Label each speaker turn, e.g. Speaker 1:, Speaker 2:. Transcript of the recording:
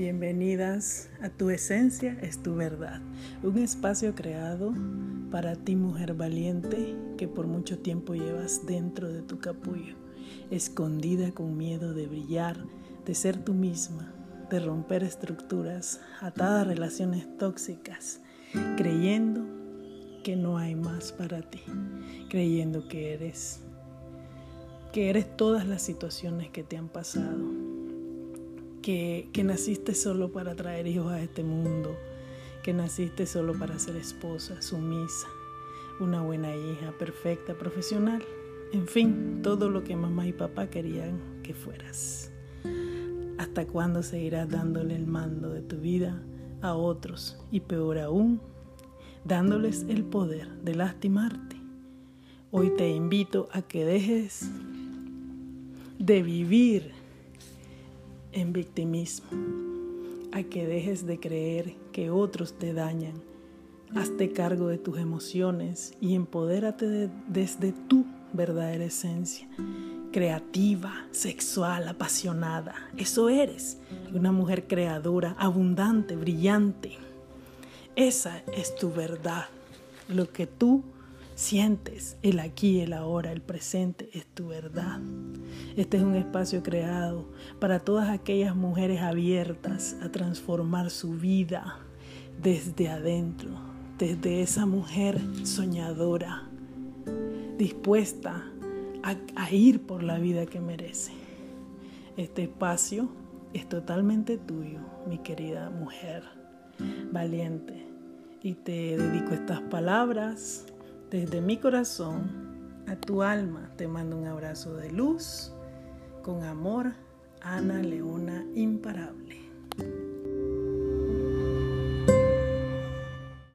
Speaker 1: Bienvenidas a Tu Esencia es tu verdad, un espacio creado para ti mujer valiente que por mucho tiempo llevas dentro de tu capullo, escondida con miedo de brillar, de ser tú misma, de romper estructuras, atada a relaciones tóxicas, creyendo que no hay más para ti, creyendo que eres que eres todas las situaciones que te han pasado, que, naciste solo para traer hijos a este mundo, que naciste solo para ser esposa, sumisa, una buena hija, perfecta, profesional, en fin, todo lo que mamá y papá querían que fueras. ¿Hasta cuándo seguirás dándole el mando de tu vida a otros y peor aún, dándoles el poder de lastimarte? Hoy te invito a que dejes de vivir en victimismo, a que dejes de creer que otros te dañan. Hazte cargo de tus emociones y empodérate desde tu verdadera esencia, creativa, sexual, apasionada. Eso eres, una mujer creadora, abundante, brillante. Esa es tu verdad, lo que tú sientes, el aquí, el ahora, el presente es tu verdad. Este es un espacio creado para todas aquellas mujeres abiertas a transformar su vida desde adentro, desde esa mujer soñadora, dispuesta a, ir por la vida que merece. Este espacio es totalmente tuyo, mi querida mujer valiente. Y te dedico estas palabras desde mi corazón a tu alma te mando un abrazo de luz, con amor, Ana Leona Imparable.